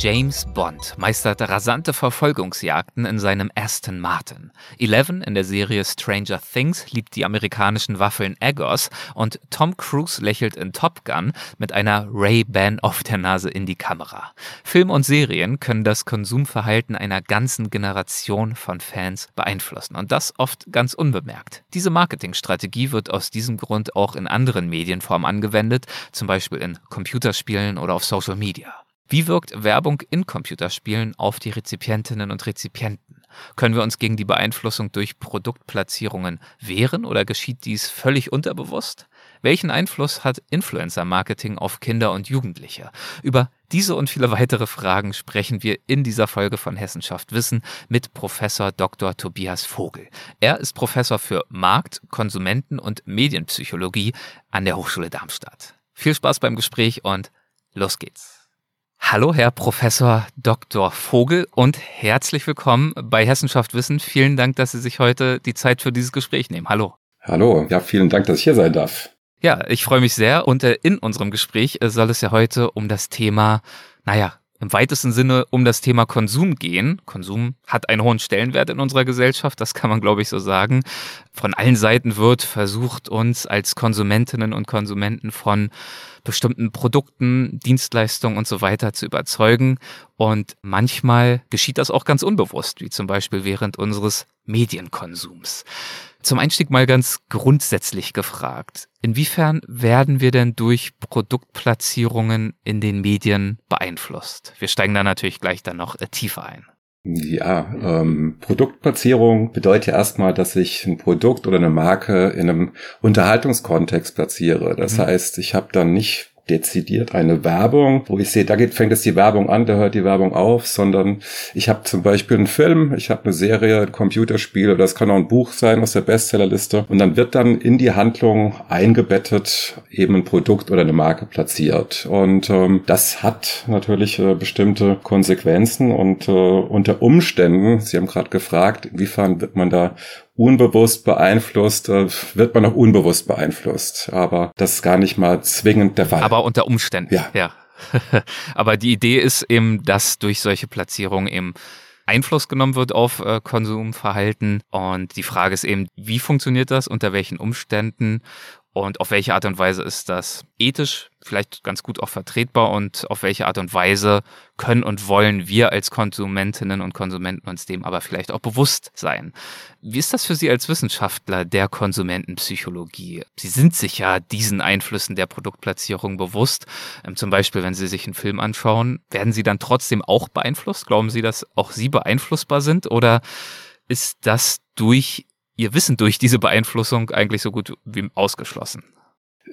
James Bond meistert rasante Verfolgungsjagden in seinem Aston Martin. Eleven in der Serie Stranger Things liebt die amerikanischen Waffeln Eggos und Tom Cruise lächelt in Top Gun mit einer Ray-Ban auf der Nase in die Kamera. Film und Serien können das Konsumverhalten einer ganzen Generation von Fans beeinflussen und das oft ganz unbemerkt. Diese Marketingstrategie wird aus diesem Grund auch in anderen Medienformen angewendet, zum Beispiel in Computerspielen oder auf Social Media. Wie wirkt Werbung in Computerspielen auf die Rezipientinnen und Rezipienten? Können wir uns gegen die Beeinflussung durch Produktplatzierungen wehren oder geschieht dies völlig unterbewusst? Welchen Einfluss hat Influencer-Marketing auf Kinder und Jugendliche? Über diese und viele weitere Fragen sprechen wir in dieser Folge von Hessenschaft Wissen mit Professor Dr. Tobias Vogel. Er ist Professor für Markt-, Konsumenten- und Medienpsychologie an der Hochschule Darmstadt. Viel Spaß beim Gespräch und los geht's. Hallo, Herr Professor Dr. Vogel und herzlich willkommen bei Hessenschaft Wissen. Vielen Dank, dass Sie sich heute die Zeit für dieses Gespräch nehmen. Hallo. Hallo, ja, vielen Dank, dass ich hier sein darf. Ja, ich freue mich sehr und äh, in unserem Gespräch äh, soll es ja heute um das Thema, naja, im weitesten Sinne um das Thema Konsum gehen. Konsum hat einen hohen Stellenwert in unserer Gesellschaft, das kann man, glaube ich, so sagen. Von allen Seiten wird versucht, uns als Konsumentinnen und Konsumenten von bestimmten Produkten, Dienstleistungen und so weiter zu überzeugen. Und manchmal geschieht das auch ganz unbewusst, wie zum Beispiel während unseres Medienkonsums. Zum Einstieg mal ganz grundsätzlich gefragt. Inwiefern werden wir denn durch Produktplatzierungen in den Medien beeinflusst? Wir steigen da natürlich gleich dann noch äh, tiefer ein. Ja, ähm, Produktplatzierung bedeutet ja erstmal, dass ich ein Produkt oder eine Marke in einem Unterhaltungskontext platziere. Das mhm. heißt, ich habe dann nicht dezidiert eine Werbung, wo ich sehe, da geht, fängt jetzt die Werbung an, da hört die Werbung auf, sondern ich habe zum Beispiel einen Film, ich habe eine Serie, ein Computerspiel oder es kann auch ein Buch sein aus der Bestsellerliste und dann wird dann in die Handlung eingebettet eben ein Produkt oder eine Marke platziert. Und ähm, das hat natürlich äh, bestimmte Konsequenzen und äh, unter Umständen, Sie haben gerade gefragt, inwiefern wird man da unbewusst beeinflusst, äh, wird man auch unbewusst beeinflusst. Aber das ist gar nicht mal zwingend der Fall. Aber unter Umständen. Ja. ja. Aber die Idee ist eben, dass durch solche Platzierungen eben Einfluss genommen wird auf äh, Konsumverhalten. Und die Frage ist eben, wie funktioniert das, unter welchen Umständen und auf welche Art und Weise ist das ethisch vielleicht ganz gut auch vertretbar und auf welche Art und Weise können und wollen wir als Konsumentinnen und Konsumenten uns dem aber vielleicht auch bewusst sein. Wie ist das für Sie als Wissenschaftler der Konsumentenpsychologie? Sie sind sich ja diesen Einflüssen der Produktplatzierung bewusst. Ähm, zum Beispiel, wenn Sie sich einen Film anschauen, werden Sie dann trotzdem auch beeinflusst? Glauben Sie, dass auch Sie beeinflussbar sind oder ist das durch Ihr Wissen durch diese Beeinflussung eigentlich so gut wie ausgeschlossen?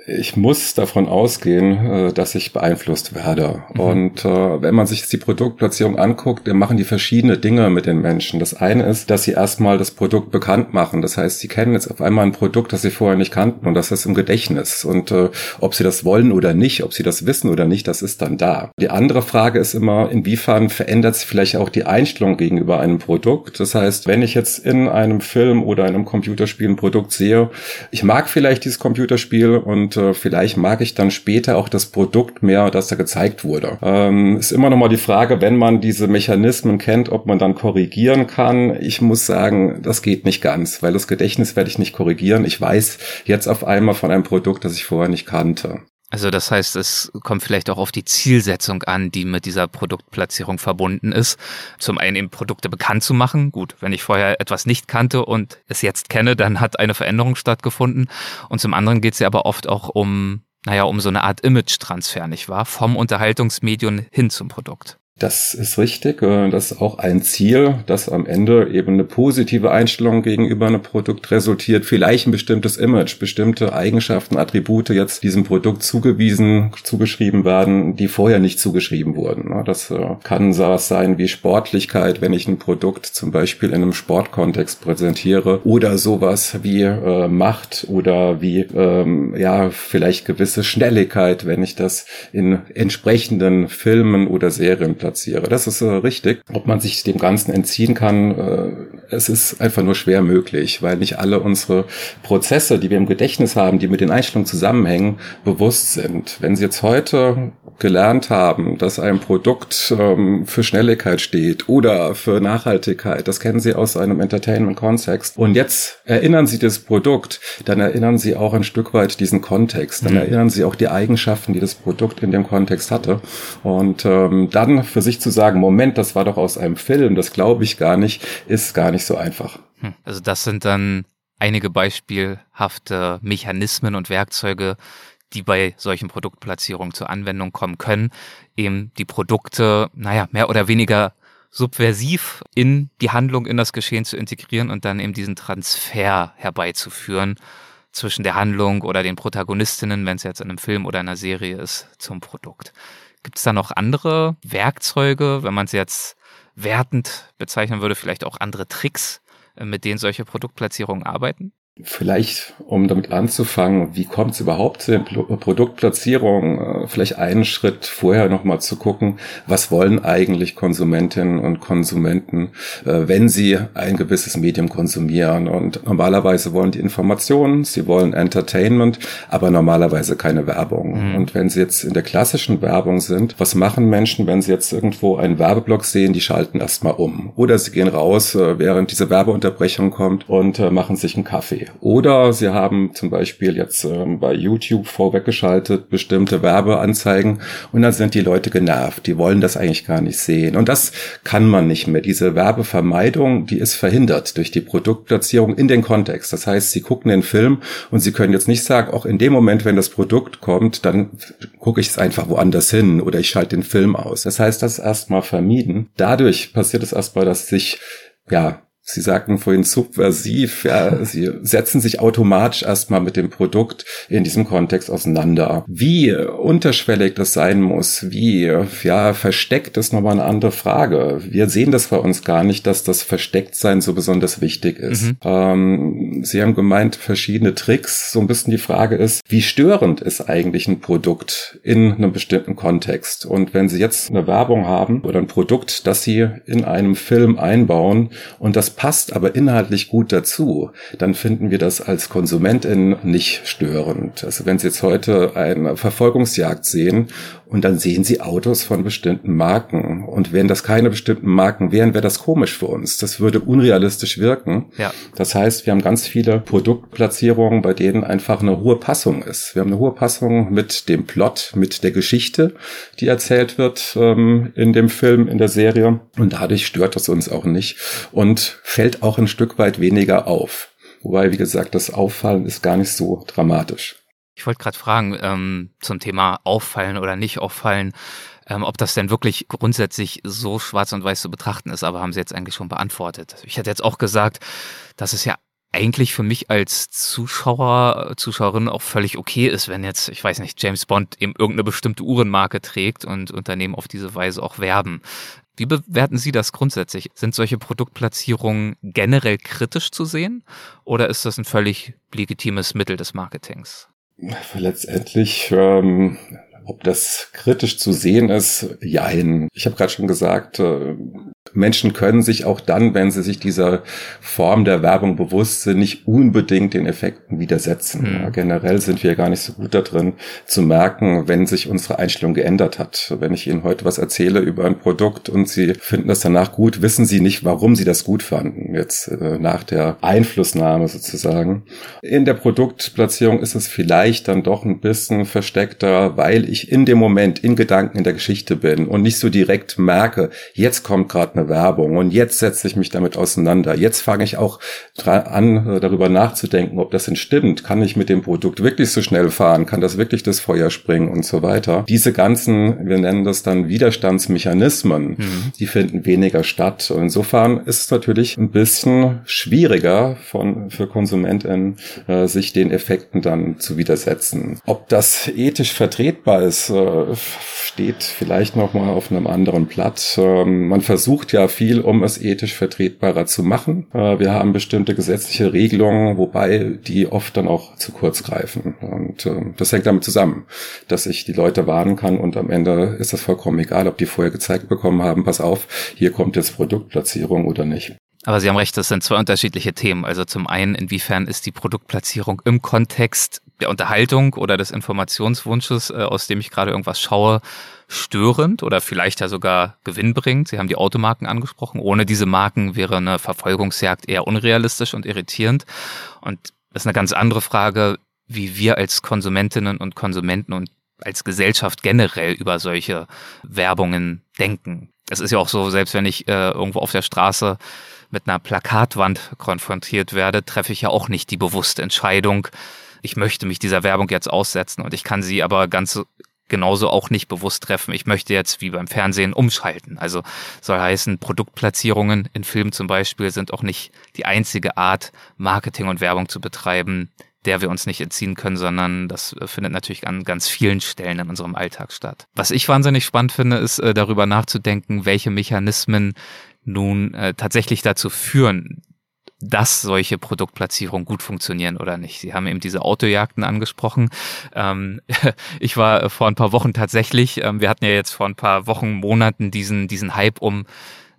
Ich muss davon ausgehen, äh, dass ich beeinflusst werde. Mhm. Und äh, wenn man sich die Produktplatzierung anguckt, dann machen die verschiedene Dinge mit den Menschen. Das eine ist, dass sie erstmal das Produkt bekannt machen. Das heißt, sie kennen jetzt auf einmal ein Produkt, das sie vorher nicht kannten und das ist im Gedächtnis. Und äh, ob sie das wollen oder nicht, ob sie das wissen oder nicht, das ist dann da. Die andere Frage ist immer, inwiefern verändert sich vielleicht auch die Einstellung gegenüber einem Produkt. Das heißt, wenn ich jetzt in einem Film oder einem Computerspiel ein Produkt sehe, ich mag vielleicht dieses Computerspiel und äh, vielleicht mag ich dann später auch das Produkt mehr, das da gezeigt wurde. Ähm, ist immer noch mal die Frage, wenn man diese Mechanismen kennt, ob man dann korrigieren kann. Ich muss sagen, das geht nicht ganz, weil das Gedächtnis werde ich nicht korrigieren. Ich weiß jetzt auf einmal von einem Produkt, das ich vorher nicht kannte. Also das heißt, es kommt vielleicht auch auf die Zielsetzung an, die mit dieser Produktplatzierung verbunden ist. Zum einen eben Produkte bekannt zu machen. Gut, wenn ich vorher etwas nicht kannte und es jetzt kenne, dann hat eine Veränderung stattgefunden. Und zum anderen geht es ja aber oft auch um, naja, um so eine Art Image-Transfer, nicht wahr? Vom Unterhaltungsmedium hin zum Produkt. Das ist richtig. Äh, das ist auch ein Ziel, dass am Ende eben eine positive Einstellung gegenüber einem Produkt resultiert. Vielleicht ein bestimmtes Image, bestimmte Eigenschaften, Attribute jetzt diesem Produkt zugewiesen, zugeschrieben werden, die vorher nicht zugeschrieben wurden. Das äh, kann sowas sein wie Sportlichkeit, wenn ich ein Produkt zum Beispiel in einem Sportkontext präsentiere oder sowas wie äh, Macht oder wie ähm, ja vielleicht gewisse Schnelligkeit, wenn ich das in entsprechenden Filmen oder Serien platziere. Das ist äh, richtig. Ob man sich dem Ganzen entziehen kann, äh, es ist einfach nur schwer möglich, weil nicht alle unsere Prozesse, die wir im Gedächtnis haben, die mit den Einstellungen zusammenhängen, bewusst sind. Wenn Sie jetzt heute gelernt haben, dass ein Produkt ähm, für Schnelligkeit steht oder für Nachhaltigkeit, das kennen Sie aus einem Entertainment-Kontext, und jetzt erinnern Sie das Produkt, dann erinnern Sie auch ein Stück weit diesen Kontext, dann mhm. erinnern Sie auch die Eigenschaften, die das Produkt in dem Kontext hatte. Und ähm, dann für sich zu sagen, Moment, das war doch aus einem Film, das glaube ich gar nicht, ist gar nicht so einfach. Hm. Also das sind dann einige beispielhafte Mechanismen und Werkzeuge, die bei solchen Produktplatzierungen zur Anwendung kommen können, eben die Produkte, naja, mehr oder weniger subversiv in die Handlung, in das Geschehen zu integrieren und dann eben diesen Transfer herbeizuführen zwischen der Handlung oder den Protagonistinnen, wenn es jetzt in einem Film oder einer Serie ist, zum Produkt. Gibt es da noch andere Werkzeuge, wenn man es jetzt wertend bezeichnen würde, vielleicht auch andere Tricks, äh, mit denen solche Produktplatzierungen arbeiten? Vielleicht, um damit anzufangen, wie kommt es überhaupt zu den Produktplatzierungen? Äh, vielleicht einen Schritt vorher nochmal zu gucken, was wollen eigentlich Konsumentinnen und Konsumenten, äh, wenn sie ein gewisses Medium konsumieren. Und normalerweise wollen die Informationen, sie wollen Entertainment, aber normalerweise keine Werbung. Mhm. Und wenn sie jetzt in der klassischen Werbung sind, was machen Menschen, wenn sie jetzt irgendwo einen Werbeblock sehen, die schalten erstmal um. Oder sie gehen raus, äh, während diese Werbeunterbrechung kommt und machen sich einen Kaffee. Oder sie haben zum Beispiel jetzt ähm, bei YouTube vorweggeschaltet bestimmte Werbeanzeigen und dann sind die Leute genervt. Die wollen das eigentlich gar nicht sehen. Und das kann man nicht mehr. Diese Werbevermeidung, die ist verhindert durch die Produktplatzierung in den Kontext. Das heißt, sie gucken den Film und sie können jetzt nicht sagen, auch in dem Moment, wenn das Produkt kommt, dann gucke ich es einfach woanders hin oder ich schalte den Film aus. Das heißt, das erstmal vermieden. Dadurch passiert es erstmal, dass sich ja, Sie sagten vorhin subversiv, ja, Sie setzen sich automatisch erstmal mit dem Produkt in diesem Kontext auseinander. Wie unterschwellig das sein muss, wie ja versteckt ist nochmal eine andere Frage. Wir sehen das bei uns gar nicht, dass das Verstecktsein so besonders wichtig ist. Mhm. Ähm, Sie haben gemeint, verschiedene Tricks. So ein bisschen die Frage ist, wie störend ist eigentlich ein Produkt in einem bestimmten Kontext? Und wenn Sie jetzt eine Werbung haben oder ein Produkt, das Sie in einem Film einbauen und das passt aber inhaltlich gut dazu, dann finden wir das als Konsumentin nicht störend. Also wenn Sie jetzt heute eine Verfolgungsjagd sehen und dann sehen Sie Autos von bestimmten Marken und wenn das keine bestimmten Marken wären, wäre das komisch für uns. Das würde unrealistisch wirken. Ja. Das heißt, wir haben ganz viele Produktplatzierungen, bei denen einfach eine hohe Passung ist. Wir haben eine hohe Passung mit dem Plot, mit der Geschichte, die erzählt wird ähm, in dem Film, in der Serie und dadurch stört das uns auch nicht. Und fällt auch ein Stück weit weniger auf. Wobei, wie gesagt, das Auffallen ist gar nicht so dramatisch. Ich wollte gerade fragen ähm, zum Thema Auffallen oder nicht auffallen, ähm, ob das denn wirklich grundsätzlich so schwarz und weiß zu betrachten ist, aber haben Sie jetzt eigentlich schon beantwortet. Ich hätte jetzt auch gesagt, dass es ja eigentlich für mich als Zuschauer, Zuschauerin auch völlig okay ist, wenn jetzt, ich weiß nicht, James Bond eben irgendeine bestimmte Uhrenmarke trägt und Unternehmen auf diese Weise auch werben. Wie bewerten Sie das grundsätzlich? Sind solche Produktplatzierungen generell kritisch zu sehen oder ist das ein völlig legitimes Mittel des Marketings? Letztendlich ähm, ob das kritisch zu sehen ist, jein. Ich habe gerade schon gesagt, äh, Menschen können sich auch dann, wenn sie sich dieser Form der Werbung bewusst sind, nicht unbedingt den Effekten widersetzen. Mhm. Ja, generell sind wir gar nicht so gut da drin zu merken, wenn sich unsere Einstellung geändert hat. Wenn ich Ihnen heute was erzähle über ein Produkt und Sie finden das danach gut, wissen Sie nicht, warum Sie das gut fanden, jetzt äh, nach der Einflussnahme sozusagen. In der Produktplatzierung ist es vielleicht dann doch ein bisschen versteckter, weil ich in dem Moment in Gedanken in der Geschichte bin und nicht so direkt merke, jetzt kommt gerade eine Werbung und jetzt setze ich mich damit auseinander. Jetzt fange ich auch an, äh, darüber nachzudenken, ob das denn stimmt. Kann ich mit dem Produkt wirklich so schnell fahren? Kann das wirklich das Feuer springen und so weiter? Diese ganzen, wir nennen das dann Widerstandsmechanismen, mhm. die finden weniger statt. Und insofern ist es natürlich ein bisschen schwieriger von, für KonsumentInnen, äh, sich den Effekten dann zu widersetzen. Ob das ethisch vertretbar ist, äh, steht vielleicht noch mal auf einem anderen Blatt. Ähm, man versucht ja viel, um es ethisch vertretbarer zu machen. Äh, wir haben bestimmte gesetzliche Regelungen, wobei die oft dann auch zu kurz greifen. Und äh, das hängt damit zusammen, dass ich die Leute warnen kann und am Ende ist das vollkommen egal, ob die vorher gezeigt bekommen haben, pass auf, hier kommt jetzt Produktplatzierung oder nicht. Aber Sie haben recht, das sind zwei unterschiedliche Themen. Also zum einen, inwiefern ist die Produktplatzierung im Kontext der Unterhaltung oder des Informationswunsches, äh, aus dem ich gerade irgendwas schaue, störend oder vielleicht ja sogar gewinnbringend. Sie haben die Automarken angesprochen. Ohne diese Marken wäre eine Verfolgungsjagd eher unrealistisch und irritierend. Und das ist eine ganz andere Frage, wie wir als Konsumentinnen und Konsumenten und als Gesellschaft generell über solche Werbungen denken. Es ist ja auch so, selbst wenn ich äh, irgendwo auf der Straße mit einer Plakatwand konfrontiert werde, treffe ich ja auch nicht die bewusste Entscheidung, ich möchte mich dieser Werbung jetzt aussetzen und ich kann sie aber ganz genauso auch nicht bewusst treffen. Ich möchte jetzt wie beim Fernsehen umschalten. Also soll heißen, Produktplatzierungen in Filmen zum Beispiel sind auch nicht die einzige Art, Marketing und Werbung zu betreiben, der wir uns nicht entziehen können, sondern das findet natürlich an ganz vielen Stellen in unserem Alltag statt. Was ich wahnsinnig spannend finde, ist äh, darüber nachzudenken, welche Mechanismen nun äh, tatsächlich dazu führen, dass solche Produktplatzierungen gut funktionieren oder nicht. Sie haben eben diese Autojagden angesprochen. Ähm, ich war vor ein paar Wochen tatsächlich, ähm, wir hatten ja jetzt vor ein paar Wochen, Monaten diesen, diesen Hype um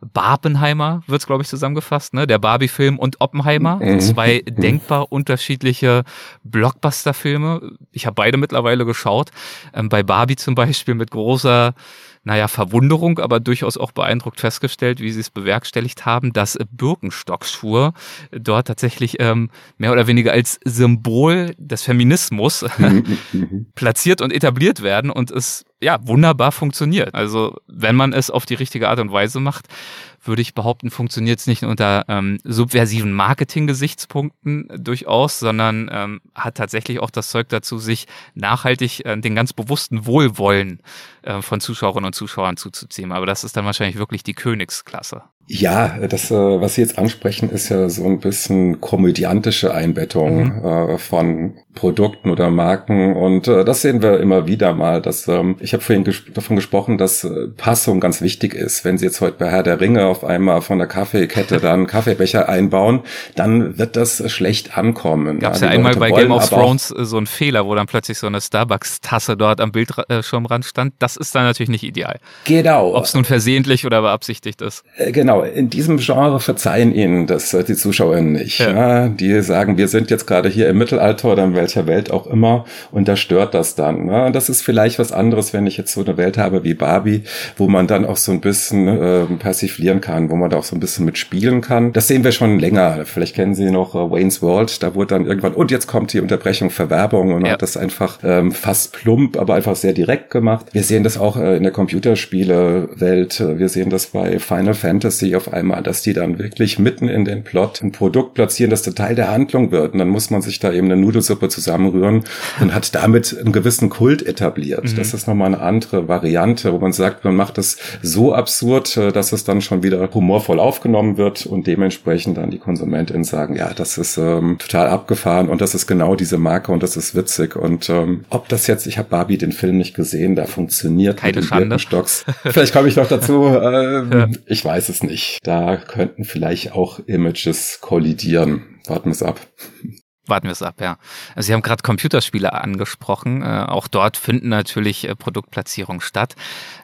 Barbenheimer wird es, glaube ich, zusammengefasst, ne? Der Barbie-Film und Oppenheimer. Mhm. Zwei mhm. denkbar unterschiedliche Blockbuster-Filme. Ich habe beide mittlerweile geschaut. Ähm, bei Barbie zum Beispiel mit großer naja, Verwunderung, aber durchaus auch beeindruckt festgestellt, wie sie es bewerkstelligt haben, dass Birkenstockschuhe dort tatsächlich ähm, mehr oder weniger als Symbol des Feminismus platziert und etabliert werden und es ja wunderbar funktioniert. Also wenn man es auf die richtige Art und Weise macht, würde ich behaupten, funktioniert es nicht unter ähm, subversiven Marketing-Gesichtspunkten durchaus, sondern ähm, hat tatsächlich auch das Zeug dazu, sich nachhaltig äh, den ganz bewussten Wohlwollen äh, von Zuschauerinnen und Zuschauern zuzuziehen. Aber das ist dann wahrscheinlich wirklich die Königsklasse. Ja, das, äh, was Sie jetzt ansprechen, ist ja so ein bisschen komödiantische Einbettung mhm. äh, von Produkten oder Marken. Und äh, das sehen wir immer wieder mal. Dass, ähm, ich habe vorhin ges davon gesprochen, dass äh, Passung ganz wichtig ist. Wenn Sie jetzt heute bei Herr der Ringe auf einmal von der Kaffeekette dann Kaffeebecher einbauen, dann wird das schlecht ankommen. Gab es ja, ja einmal bei Game of Thrones äh, so einen Fehler, wo dann plötzlich so eine Starbucks-Tasse dort am Bildschirmrand stand. Das ist dann natürlich nicht ideal. Genau. Ob es nun versehentlich oder beabsichtigt ist. Äh, genau in diesem Genre verzeihen ihnen das äh, die ZuschauerInnen nicht. Ja. ja. Die sagen, wir sind jetzt gerade hier im Mittelalter oder in welcher Welt auch immer und da stört das dann. Ne? Das ist vielleicht was anderes, wenn ich jetzt so eine Welt habe wie Barbie, wo man dann auch so ein bisschen äh, persiflieren kann, wo man da auch so ein bisschen mitspielen kann. Das sehen wir schon länger. Vielleicht kennen Sie noch äh, Wayne's World, da wurde dann irgendwann, und jetzt kommt die Unterbrechung für Werbung und ja. hat das einfach ähm, fast plump, aber einfach sehr direkt gemacht. Wir sehen das auch äh, in der Computerspiele-Welt. Wir sehen das bei Final Fantasy auf einmal, dass die dann wirklich mitten in den Plot ein Produkt platzieren, das Teil der Handlung wird. Und dann muss man sich da eben eine Nudelsuppe zusammenrühren und hat damit einen gewissen Kult etabliert. Mhm. Das ist nochmal eine andere Variante, wo man sagt, man macht das so absurd, äh, dass es dann schon wieder humorvoll aufgenommen wird und dementsprechend dann die KonsumentInnen sagen, ja, das ist ähm, total abgefahren und das ist genau diese Marke und das ist witzig. Und ähm, ob das jetzt, ich habe Barbie den Film nicht gesehen, da funktioniert Keine mit den Vielleicht komme ich noch dazu. Ähm, ja. Ich weiß es nicht nicht. Da könnten vielleicht auch Images kollidieren. Warten wir es ab. Warten wir es ab, ja. Also Sie haben gerade Computerspiele angesprochen. Äh, auch dort finden natürlich äh, Produktplatzierungen statt.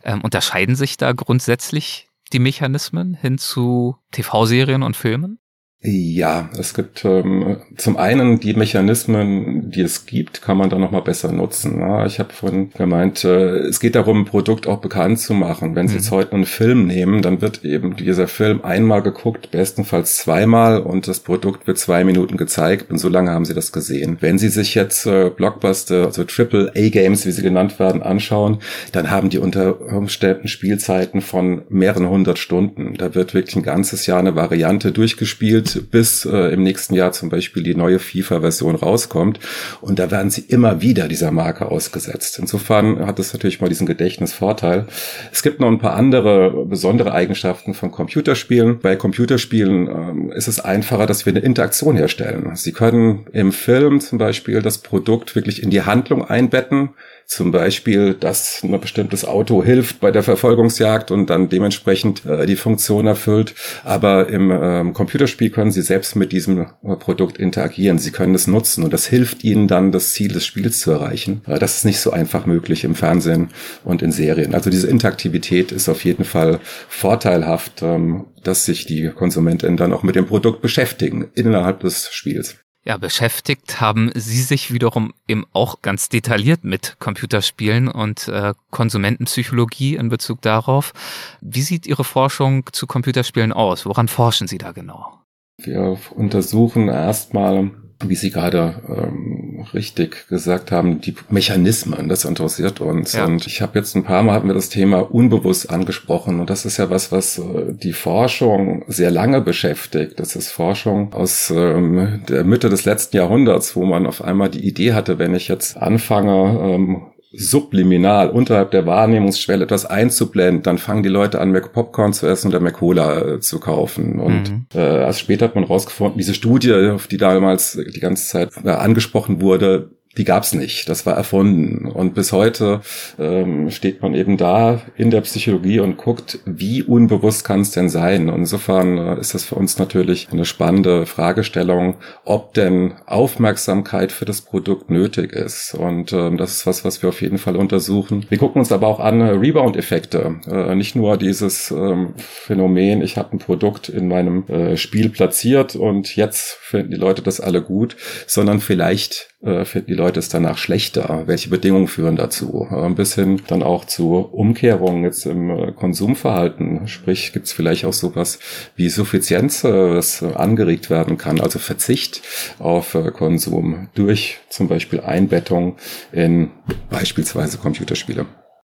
Ähm, unterscheiden sich da grundsätzlich die Mechanismen hin zu TV-Serien und Filmen? Ja, es gibt ähm, zum einen die Mechanismen, die es gibt, kann man da noch mal besser nutzen. Ja, ich habe vorhin gemeint, äh, es geht darum, ein Produkt auch bekannt zu machen. Wenn Sie mhm. jetzt heute einen Film nehmen, dann wird eben dieser Film einmal geguckt, bestenfalls zweimal und das Produkt wird zwei Minuten gezeigt und so lange haben Sie das gesehen. Wenn Sie sich jetzt äh, Blockbuster, also Triple A Games, wie sie genannt werden, anschauen, dann haben die unter Umständen Spielzeiten von mehreren hundert Stunden. Da wird wirklich ein ganzes Jahr eine Variante durchgespielt bis äh, im nächsten Jahr zum Beispiel die neue FIFA-Version rauskommt. Und da werden sie immer wieder dieser Marke ausgesetzt. Insofern hat es natürlich mal diesen Gedächtnisvorteil. Es gibt noch ein paar andere besondere Eigenschaften von Computerspielen. Bei Computerspielen ähm, ist es einfacher, dass wir eine Interaktion herstellen. Sie können im Film zum Beispiel das Produkt wirklich in die Handlung einbetten zum Beispiel, dass ein bestimmtes Auto hilft bei der Verfolgungsjagd und dann dementsprechend äh, die Funktion erfüllt. Aber im ähm, Computerspiel können Sie selbst mit diesem äh, Produkt interagieren. Sie können es nutzen und das hilft Ihnen dann, das Ziel des Spiels zu erreichen. Äh, das ist nicht so einfach möglich im Fernsehen und in Serien. Also diese Interaktivität ist auf jeden Fall vorteilhaft, ähm, dass sich die Konsumentinnen dann auch mit dem Produkt beschäftigen innerhalb des Spiels. Ja, beschäftigt haben Sie sich wiederum eben auch ganz detailliert mit Computerspielen und äh, Konsumentenpsychologie in Bezug darauf. Wie sieht Ihre Forschung zu Computerspielen aus? Woran forschen Sie da genau? Wir untersuchen erstmal wie Sie gerade ähm, richtig gesagt haben, die Mechanismen, das interessiert uns. Ja. Und ich habe jetzt ein paar Mal hatten wir das Thema unbewusst angesprochen. Und das ist ja was, was äh, die Forschung sehr lange beschäftigt. Das ist Forschung aus ähm, der Mitte des letzten Jahrhunderts, wo man auf einmal die Idee hatte, wenn ich jetzt anfange, ähm, subliminal unterhalb der Wahrnehmungsschwelle etwas einzublenden, dann fangen die Leute an, mehr Popcorn zu essen oder mehr Cola äh, zu kaufen. Und mhm. äh, erst später hat man rausgefunden, diese Studie, auf die damals die ganze Zeit äh, angesprochen wurde, die gab's nicht. Das war erfunden. Und bis heute ähm, steht man eben da in der Psychologie und guckt, wie unbewusst kann es denn sein. Und insofern äh, ist das für uns natürlich eine spannende Fragestellung, ob denn Aufmerksamkeit für das Produkt nötig ist. Und ähm, das ist was, was wir auf jeden Fall untersuchen. Wir gucken uns aber auch an äh, Rebound-Effekte. Äh, nicht nur dieses ähm, Phänomen, ich habe ein Produkt in meinem äh, Spiel platziert und jetzt finden die Leute das alle gut, sondern vielleicht äh, finden die Leute es danach schlechter? Welche Bedingungen führen dazu? Äh, ein bisschen dann auch zu Umkehrungen jetzt im äh, Konsumverhalten. Sprich, gibt es vielleicht auch sowas wie Suffizienz, das angeregt werden kann, also Verzicht auf Konsum durch zum Beispiel Einbettung in beispielsweise Computerspiele.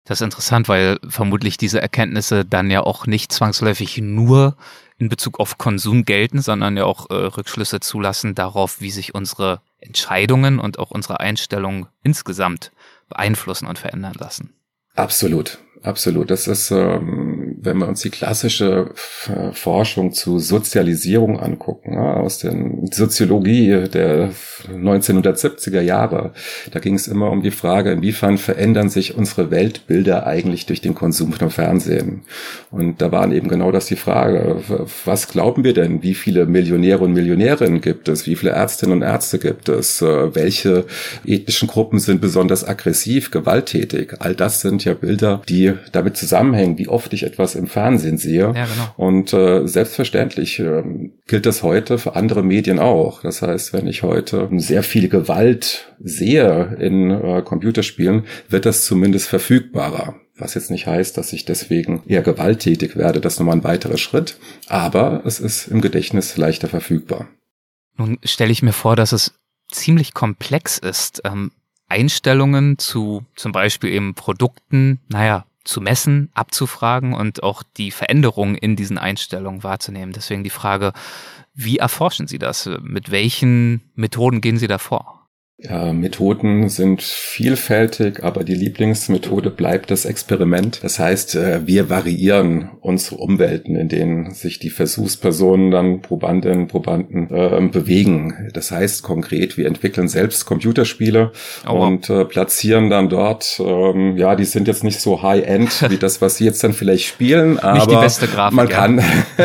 Das ist interessant, weil vermutlich diese Erkenntnisse dann ja auch nicht zwangsläufig nur in Bezug auf Konsum gelten, sondern ja auch äh, Rückschlüsse zulassen darauf, wie sich unsere Entscheidungen und auch unsere Einstellungen insgesamt beeinflussen und verändern lassen. Absolut, absolut. Das ist, ähm, wenn wir uns die klassische Forschung zu Sozialisierung angucken, aus der Soziologie der 1970er Jahre, da ging es immer um die Frage, inwiefern verändern sich unsere Weltbilder eigentlich durch den Konsum von Fernsehen? Und da waren eben genau das die Frage, was glauben wir denn? Wie viele Millionäre und Millionärinnen gibt es? Wie viele Ärztinnen und Ärzte gibt es? Äh, welche ethnischen Gruppen sind besonders aggressiv, gewalttätig? All das sind ja Bilder, die damit zusammenhängen, wie oft ich etwas im Fernsehen sehe. Ja, genau. Und äh, selbstverständlich äh, gilt das heute für andere Medien auch. Das heißt, wenn ich heute sehr viel Gewalt sehe in äh, Computerspielen, wird das zumindest verfügbarer. Was jetzt nicht heißt, dass ich deswegen eher gewalttätig werde. Das ist nochmal ein weiterer Schritt. Aber es ist im Gedächtnis leichter verfügbar. Nun stelle ich mir vor, dass es ziemlich komplex ist, ähm, Einstellungen zu zum Beispiel eben Produkten, naja, zu messen, abzufragen und auch die Veränderungen in diesen Einstellungen wahrzunehmen. Deswegen die Frage, wie erforschen Sie das? Mit welchen Methoden gehen Sie da vor? Ja, Methoden sind vielfältig, aber die Lieblingsmethode bleibt das Experiment. Das heißt, äh, wir variieren unsere Umwelten, in denen sich die Versuchspersonen dann Probandinnen, Probanden äh, bewegen. Das heißt konkret, wir entwickeln selbst Computerspiele oh. und äh, platzieren dann dort, ähm, ja, die sind jetzt nicht so high-end wie das, was sie jetzt dann vielleicht spielen, aber nicht die beste Grafik, man kann,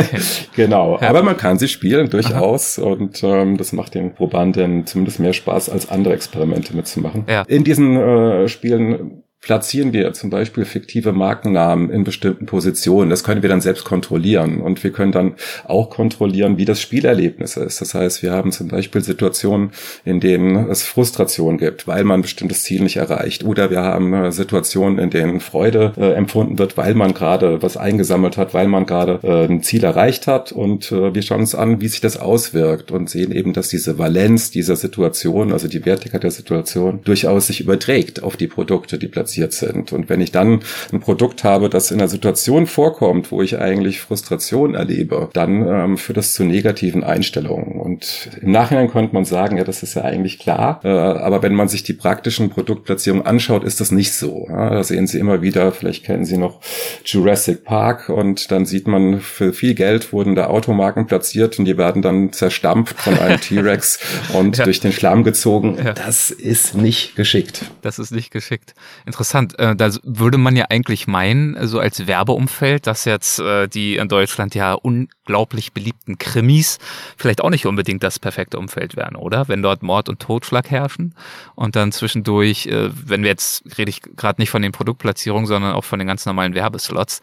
genau, ja. aber man kann sie spielen durchaus Aha. und ähm, das macht den Probanden zumindest mehr Spaß als andere andere Experimente mitzumachen. Ja. In diesen äh, Spielen platzieren wir zum Beispiel fiktive Markennamen in bestimmten Positionen. Das können wir dann selbst kontrollieren und wir können dann auch kontrollieren, wie das Spielerlebnis ist. Das heißt, wir haben zum Beispiel Situationen, in denen es Frustration gibt, weil man ein bestimmtes Ziel nicht erreicht. Oder wir haben äh, Situationen, in denen Freude äh, empfunden wird, weil man gerade was eingesammelt hat, weil man gerade äh, ein Ziel erreicht hat. Und äh, wir schauen uns an, wie sich das auswirkt und sehen eben, dass diese Valenz dieser Situation, also die Wertigkeit der Situation, durchaus sich überträgt auf die Produkte, die platziert platziert sind. Und wenn ich dann ein Produkt habe, das in einer Situation vorkommt, wo ich eigentlich Frustration erlebe, dann ähm, führt das zu negativen Einstellungen. Und im Nachhinein könnte man sagen, ja, das ist ja eigentlich klar. Äh, aber wenn man sich die praktischen Produktplatzierungen anschaut, ist das nicht so. Ja, da sehen Sie immer wieder, vielleicht kennen Sie noch Jurassic Park und dann sieht man, für viel Geld wurden da Automarken platziert und die werden dann zerstampft von einem T-Rex und ja. durch den Schlamm gezogen. Ja. Das ist nicht geschickt. Das ist nicht geschickt. Interessant. Äh, da würde man ja eigentlich meinen, so als Werbeumfeld, dass jetzt äh, die in Deutschland ja unglaublich beliebten Krimis vielleicht auch nicht unbedingt das perfekte Umfeld wären, oder? Wenn dort Mord und Totschlag herrschen und dann zwischendurch, äh, wenn wir jetzt, rede ich gerade nicht von den Produktplatzierungen, sondern auch von den ganz normalen Werbeslots.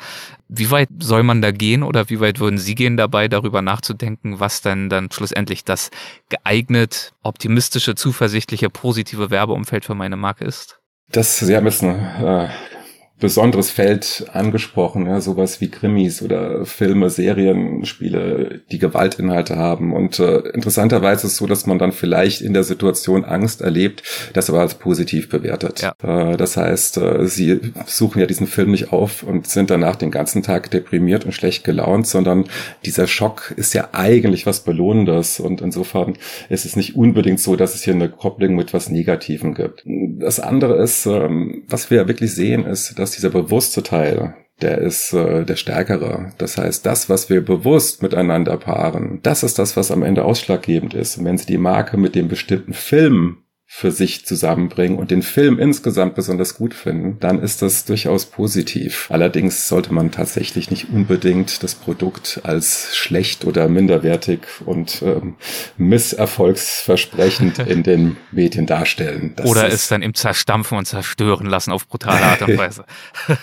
Wie weit soll man da gehen oder wie weit würden Sie gehen dabei, darüber nachzudenken, was denn dann schlussendlich das geeignet, optimistische, zuversichtliche, positive Werbeumfeld für meine Marke ist? Das, Sie haben jetzt eine äh, besonderes Feld angesprochen, ja, sowas wie Krimis oder Filme, Serien, Spiele, die Gewaltinhalte haben. Und äh, interessanterweise ist es so, dass man dann vielleicht in der Situation Angst erlebt, das aber als positiv bewertet. Ja. Äh, das heißt, äh, sie suchen ja diesen Film nicht auf und sind danach den ganzen Tag deprimiert und schlecht gelaunt, sondern dieser Schock ist ja eigentlich was Belohnendes. Und insofern ist es nicht unbedingt so, dass es hier eine Kopplung mit was Negativem gibt. Das andere ist, ähm, was wir wirklich sehen, ist, dass dass dieser bewusste Teil, der ist äh, der stärkere. Das heißt, das, was wir bewusst miteinander paaren, das ist das, was am Ende ausschlaggebend ist. Und wenn Sie die Marke mit dem bestimmten Film für sich zusammenbringen und den Film insgesamt besonders gut finden, dann ist das durchaus positiv. Allerdings sollte man tatsächlich nicht unbedingt das Produkt als schlecht oder minderwertig und ähm, misserfolgsversprechend in den Medien darstellen. Das oder es dann im Zerstampfen und Zerstören lassen auf brutale Art und Weise.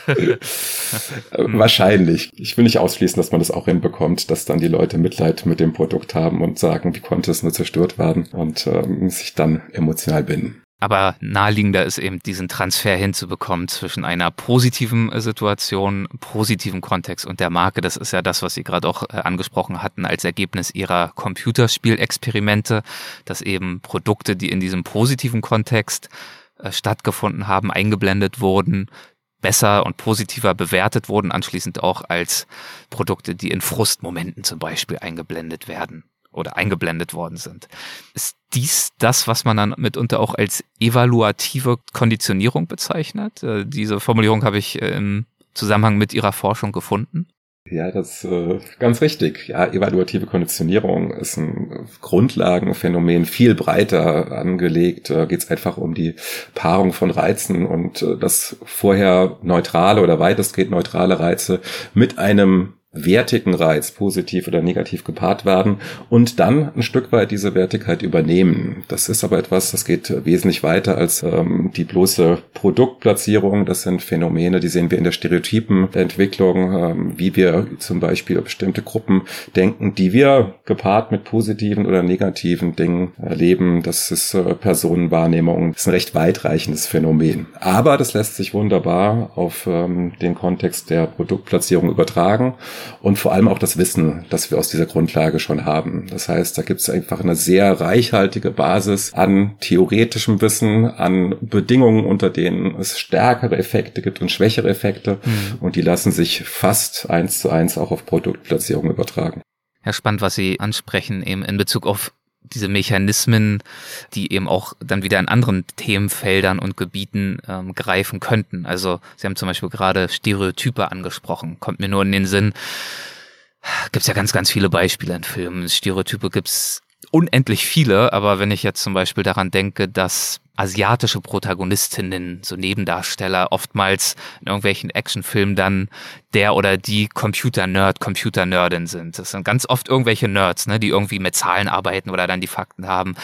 Wahrscheinlich. Ich will nicht ausschließen, dass man das auch hinbekommt, dass dann die Leute Mitleid mit dem Produkt haben und sagen, wie konnte es nur zerstört werden und ähm, sich dann emotional emotional bin. Aber naheliegender ist eben diesen Transfer hinzubekommen zwischen einer positiven äh, Situation, positiven Kontext und der Marke. Das ist ja das, was Sie gerade auch äh, angesprochen hatten als Ergebnis Ihrer Computerspielexperimente, dass eben Produkte, die in diesem positiven Kontext äh, stattgefunden haben, eingeblendet wurden, besser und positiver bewertet wurden, anschließend auch als Produkte, die in Frustmomenten zum Beispiel eingeblendet werden oder eingeblendet worden sind. Ist dies das, was man dann mitunter auch als evaluative Konditionierung bezeichnet? Äh, diese Formulierung habe ich äh, im Zusammenhang mit Ihrer Forschung gefunden. Ja, das äh, ganz richtig. Ja, evaluative Konditionierung ist ein Grundlagenphänomen, viel breiter angelegt. Da geht es einfach um die Paarung von Reizen und äh, das vorher neutrale oder weitestgehend neutrale Reize mit einem wertigen Reiz positiv oder negativ gepaart werden und dann ein Stück weit diese Wertigkeit übernehmen. Das ist aber etwas, das geht wesentlich weiter als ähm, die bloße Produktplatzierung. Das sind Phänomene, die sehen wir in der Stereotypenentwicklung, ähm, wie wir zum Beispiel bestimmte Gruppen denken, die wir gepaart mit positiven oder negativen Dingen erleben. Das ist äh, Personenwahrnehmung. Das ist ein recht weitreichendes Phänomen. Aber das lässt sich wunderbar auf ähm, den Kontext der Produktplatzierung übertragen und vor allem auch das Wissen, das wir aus dieser Grundlage schon haben. Das heißt, da gibt es einfach eine sehr reichhaltige Basis an theoretischem Wissen, an Bedingungen, unter denen es stärkere Effekte gibt und schwächere Effekte mhm. und die lassen sich fast eins zu eins auch auf Produktplatzierung übertragen. Ja, spannend, was Sie ansprechen, eben in Bezug auf diese Mechanismen, die eben auch dann wieder in anderen Themenfeldern und Gebieten ähm, greifen könnten. Also Sie haben zum Beispiel gerade Stereotype angesprochen, kommt mir nur in den Sinn. Gibt es ja ganz, ganz viele Beispiele in Filmen. Stereotype gibt's unendlich viele, aber wenn ich jetzt zum Beispiel daran denke, dass asiatische Protagonistinnen, so Nebendarsteller, oftmals in irgendwelchen Actionfilmen dann der oder die Computer-Nerd, Computer-Nerdin sind. Das sind ganz oft irgendwelche Nerds, ne, die irgendwie mit Zahlen arbeiten oder dann die Fakten haben.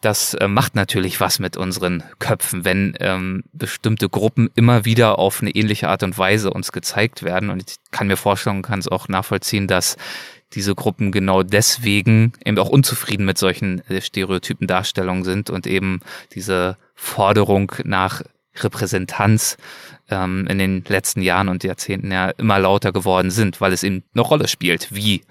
Das äh, macht natürlich was mit unseren Köpfen, wenn ähm, bestimmte Gruppen immer wieder auf eine ähnliche Art und Weise uns gezeigt werden. Und ich kann mir vorstellen, kann es auch nachvollziehen, dass diese Gruppen genau deswegen eben auch unzufrieden mit solchen stereotypen Darstellungen sind und eben diese Forderung nach Repräsentanz ähm, in den letzten Jahren und Jahrzehnten ja immer lauter geworden sind, weil es eben eine Rolle spielt, wie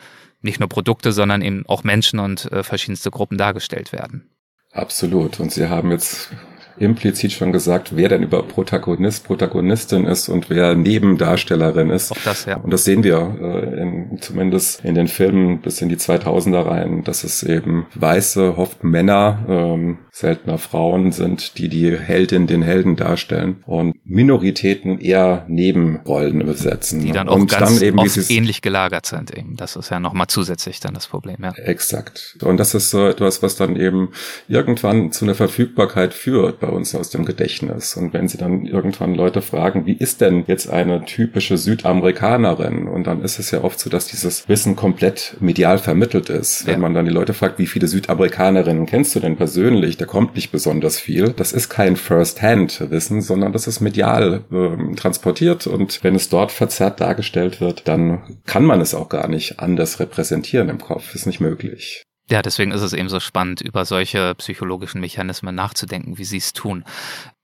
nicht nur Produkte, sondern eben auch Menschen und äh, verschiedenste Gruppen dargestellt werden. Absolut. Und Sie haben jetzt implizit schon gesagt, wer denn über Protagonist, Protagonistin ist und wer Nebendarstellerin ist. Auch das, ja. Und das sehen wir äh, in, zumindest in den Filmen bis in die 2000er rein, dass es eben weiße, oft Männer, ähm, seltener Frauen sind, die die Heldin, den Helden darstellen und Minoritäten eher Nebenrollen besetzen. Die dann auch und ganz dann eben oft ähnlich gelagert sind eben. Das ist ja nochmal zusätzlich dann das Problem, ja. Exakt. Und das ist so etwas, was dann eben irgendwann zu einer Verfügbarkeit führt bei uns aus dem Gedächtnis. Und wenn sie dann irgendwann Leute fragen, wie ist denn jetzt eine typische Südamerikanerin? Und dann ist es ja oft so, dass dieses Wissen komplett medial vermittelt ist. Ja. Wenn man dann die Leute fragt, wie viele Südamerikanerinnen kennst du denn persönlich? Da kommt nicht besonders viel. Das ist kein First-Hand-Wissen, sondern das ist medial äh, transportiert. Und wenn es dort verzerrt dargestellt wird, dann kann man es auch gar nicht anders repräsentieren im Kopf. Ist nicht möglich. Ja, deswegen ist es eben so spannend, über solche psychologischen Mechanismen nachzudenken, wie Sie es tun.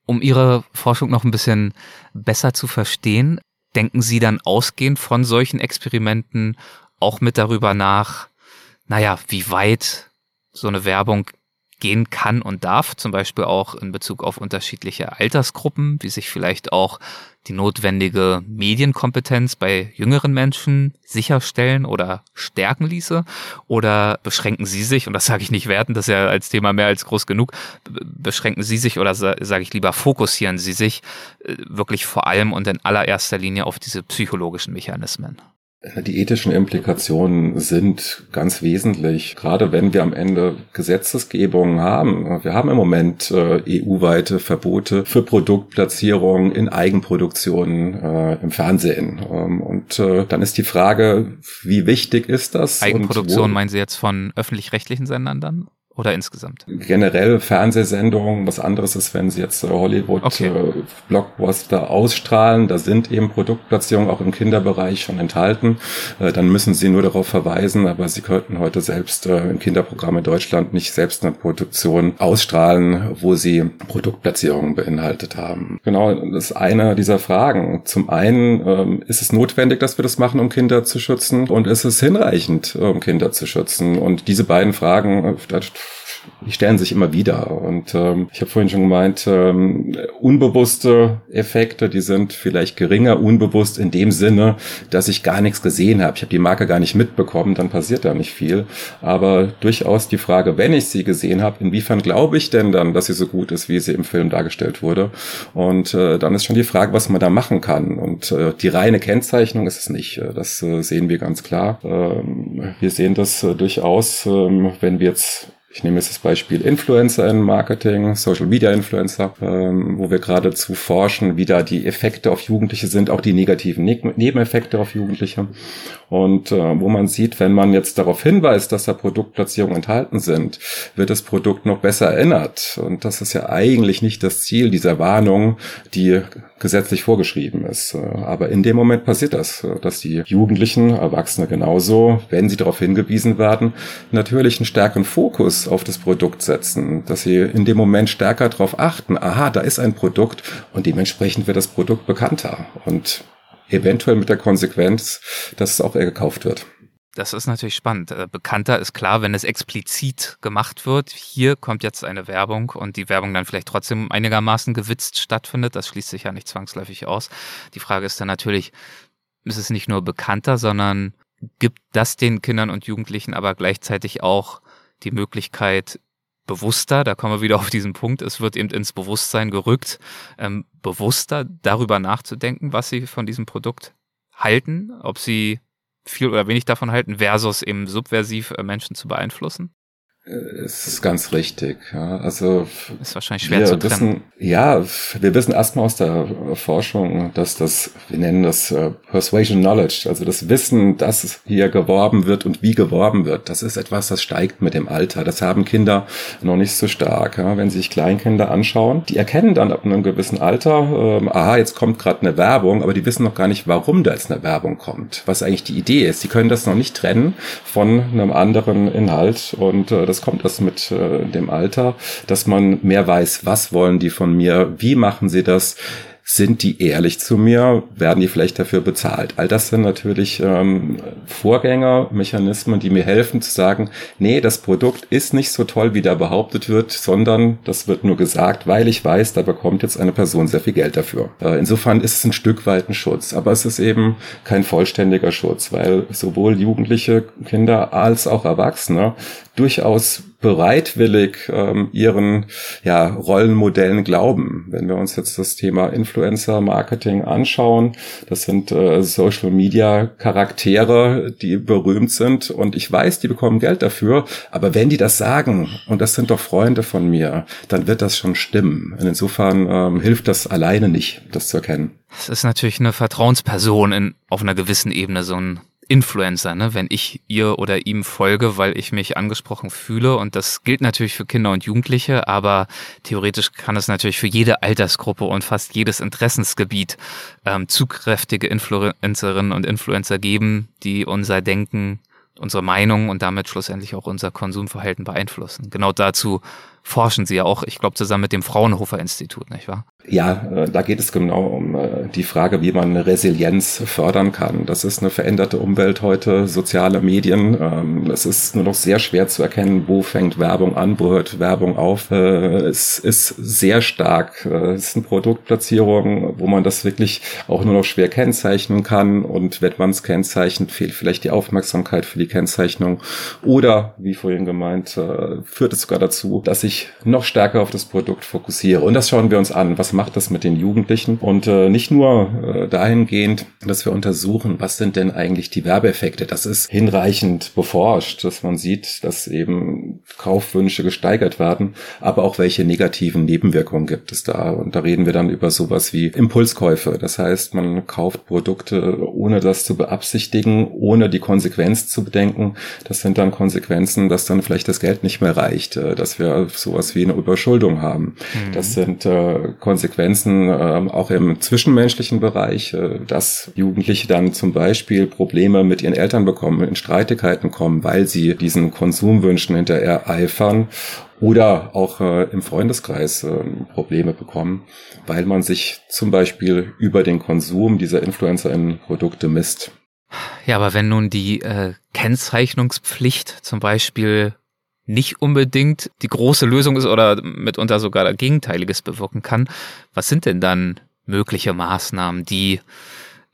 Um Ihre Forschung noch ein bisschen besser zu verstehen, denken Sie dann ausgehend von solchen Experimenten auch mit darüber nach, naja, wie weit so eine Werbung gehen kann und darf, zum Beispiel auch in Bezug auf unterschiedliche Altersgruppen, wie sich vielleicht auch die notwendige Medienkompetenz bei jüngeren Menschen sicherstellen oder stärken ließe? Oder beschränken Sie sich, und das sage ich nicht werten, das ist ja als Thema mehr als groß genug, beschränken Sie sich oder sage ich lieber, fokussieren Sie sich äh, wirklich vor allem und in allererster Linie auf diese psychologischen Mechanismen? Die ethischen Implikationen sind ganz wesentlich, gerade wenn wir am Ende Gesetzesgebungen haben. Wir haben im Moment äh, EU-weite Verbote für Produktplatzierung in Eigenproduktionen äh, im Fernsehen. Ähm, und äh, dann ist die Frage, wie wichtig ist das? Eigenproduktion meinen Sie jetzt von öffentlich-rechtlichen Sendern dann? Oder insgesamt? Generell Fernsehsendungen, was anderes ist, wenn sie jetzt äh, Hollywood okay. äh, Blockbuster ausstrahlen, da sind eben Produktplatzierungen auch im Kinderbereich schon enthalten. Äh, dann müssen sie nur darauf verweisen, aber sie könnten heute selbst äh, im Kinderprogramm in Deutschland nicht selbst eine Produktion ausstrahlen, wo sie Produktplatzierungen beinhaltet haben. Genau, das ist eine dieser Fragen. Zum einen ähm, ist es notwendig, dass wir das machen, um Kinder zu schützen und ist es hinreichend, um Kinder zu schützen? Und diese beiden Fragen, die stellen sich immer wieder. Und ähm, ich habe vorhin schon gemeint, ähm, unbewusste Effekte, die sind vielleicht geringer, unbewusst in dem Sinne, dass ich gar nichts gesehen habe. Ich habe die Marke gar nicht mitbekommen, dann passiert da nicht viel. Aber durchaus die Frage, wenn ich sie gesehen habe, inwiefern glaube ich denn dann, dass sie so gut ist, wie sie im Film dargestellt wurde? Und äh, dann ist schon die Frage, was man da machen kann. Und äh, die reine Kennzeichnung ist es nicht. Äh, das äh, sehen wir ganz klar. Ähm, wir sehen das äh, durchaus, ähm, wenn wir jetzt ich nehme jetzt das Beispiel Influencer in Marketing, Social Media Influencer, ähm, wo wir geradezu forschen, wie da die Effekte auf Jugendliche sind, auch die negativen ne Nebeneffekte auf Jugendliche. Und äh, wo man sieht, wenn man jetzt darauf hinweist, dass da Produktplatzierungen enthalten sind, wird das Produkt noch besser erinnert. Und das ist ja eigentlich nicht das Ziel dieser Warnung, die gesetzlich vorgeschrieben ist. Aber in dem Moment passiert das, dass die Jugendlichen, Erwachsene genauso, wenn sie darauf hingewiesen werden, natürlich einen stärkeren Fokus auf das Produkt setzen, dass sie in dem Moment stärker darauf achten, aha, da ist ein Produkt und dementsprechend wird das Produkt bekannter und eventuell mit der Konsequenz, dass es auch eher gekauft wird. Das ist natürlich spannend. Äh, bekannter ist klar, wenn es explizit gemacht wird. Hier kommt jetzt eine Werbung und die Werbung dann vielleicht trotzdem einigermaßen gewitzt stattfindet. Das schließt sich ja nicht zwangsläufig aus. Die Frage ist dann natürlich, ist es nicht nur bekannter, sondern gibt das den Kindern und Jugendlichen aber gleichzeitig auch die Möglichkeit, bewusster, da kommen wir wieder auf diesen Punkt, es wird eben ins Bewusstsein gerückt, ähm, bewusster darüber nachzudenken, was sie von diesem Produkt halten, ob sie viel oder wenig davon halten, versus eben subversiv äh, Menschen zu beeinflussen? Es ist ganz richtig. Ja. Also ist wahrscheinlich schwer zu trennen. Wissen, ja, wir wissen erstmal aus der Forschung, dass das, wir nennen das uh, Persuasion Knowledge, also das Wissen, dass hier geworben wird und wie geworben wird, das ist etwas, das steigt mit dem Alter. Das haben Kinder noch nicht so stark. Ja. Wenn Sie sich Kleinkinder anschauen, die erkennen dann ab einem gewissen Alter, ähm, aha, jetzt kommt gerade eine Werbung, aber die wissen noch gar nicht, warum da jetzt eine Werbung kommt, was eigentlich die Idee ist. Sie können das noch nicht trennen von einem anderen Inhalt und äh, das kommt erst mit äh, dem Alter, dass man mehr weiß, was wollen die von mir, wie machen sie das, sind die ehrlich zu mir? Werden die vielleicht dafür bezahlt? All das sind natürlich ähm, Vorgänger, die mir helfen zu sagen, nee, das Produkt ist nicht so toll, wie da behauptet wird, sondern das wird nur gesagt, weil ich weiß, da bekommt jetzt eine Person sehr viel Geld dafür. Äh, insofern ist es ein Stück weit ein Schutz, aber es ist eben kein vollständiger Schutz, weil sowohl Jugendliche, Kinder als auch Erwachsene durchaus bereitwillig ähm, ihren ja, Rollenmodellen glauben. Wenn wir uns jetzt das Thema Influencer Marketing anschauen, das sind äh, Social Media Charaktere, die berühmt sind und ich weiß, die bekommen Geld dafür, aber wenn die das sagen und das sind doch Freunde von mir, dann wird das schon stimmen. Und insofern ähm, hilft das alleine nicht, das zu erkennen. Es ist natürlich eine Vertrauensperson in, auf einer gewissen Ebene, so ein Influencer, ne? wenn ich ihr oder ihm folge, weil ich mich angesprochen fühle. Und das gilt natürlich für Kinder und Jugendliche, aber theoretisch kann es natürlich für jede Altersgruppe und fast jedes Interessensgebiet ähm, zugkräftige Influencerinnen und Influencer geben, die unser Denken, unsere Meinung und damit schlussendlich auch unser Konsumverhalten beeinflussen. Genau dazu forschen Sie ja auch, ich glaube, zusammen mit dem Fraunhofer Institut, nicht wahr? Ja, äh, da geht es genau um äh, die Frage, wie man Resilienz fördern kann. Das ist eine veränderte Umwelt heute, soziale Medien. Ähm, es ist nur noch sehr schwer zu erkennen, wo fängt Werbung an, wo hört Werbung auf. Äh, es ist sehr stark. Es ist eine Produktplatzierung, wo man das wirklich auch nur noch schwer kennzeichnen kann. Und wenn man es kennzeichnet, fehlt vielleicht die Aufmerksamkeit für die Kennzeichnung. Oder, wie vorhin gemeint, führt es sogar dazu, dass ich ich noch stärker auf das Produkt fokussiere. Und das schauen wir uns an. Was macht das mit den Jugendlichen? Und äh, nicht nur äh, dahingehend, dass wir untersuchen, was sind denn eigentlich die Werbeeffekte? Das ist hinreichend beforscht, dass man sieht, dass eben Kaufwünsche gesteigert werden, aber auch welche negativen Nebenwirkungen gibt es da. Und da reden wir dann über sowas wie Impulskäufe. Das heißt, man kauft Produkte, ohne das zu beabsichtigen, ohne die Konsequenz zu bedenken. Das sind dann Konsequenzen, dass dann vielleicht das Geld nicht mehr reicht, äh, dass wir sowas wie eine Überschuldung haben. Mhm. Das sind äh, Konsequenzen äh, auch im zwischenmenschlichen Bereich, äh, dass Jugendliche dann zum Beispiel Probleme mit ihren Eltern bekommen, in Streitigkeiten kommen, weil sie diesen Konsumwünschen hinterher eifern oder auch äh, im Freundeskreis äh, Probleme bekommen, weil man sich zum Beispiel über den Konsum dieser Influencer-Produkte misst. Ja, aber wenn nun die äh, Kennzeichnungspflicht zum Beispiel nicht unbedingt die große Lösung ist oder mitunter sogar Gegenteiliges bewirken kann. Was sind denn dann mögliche Maßnahmen, die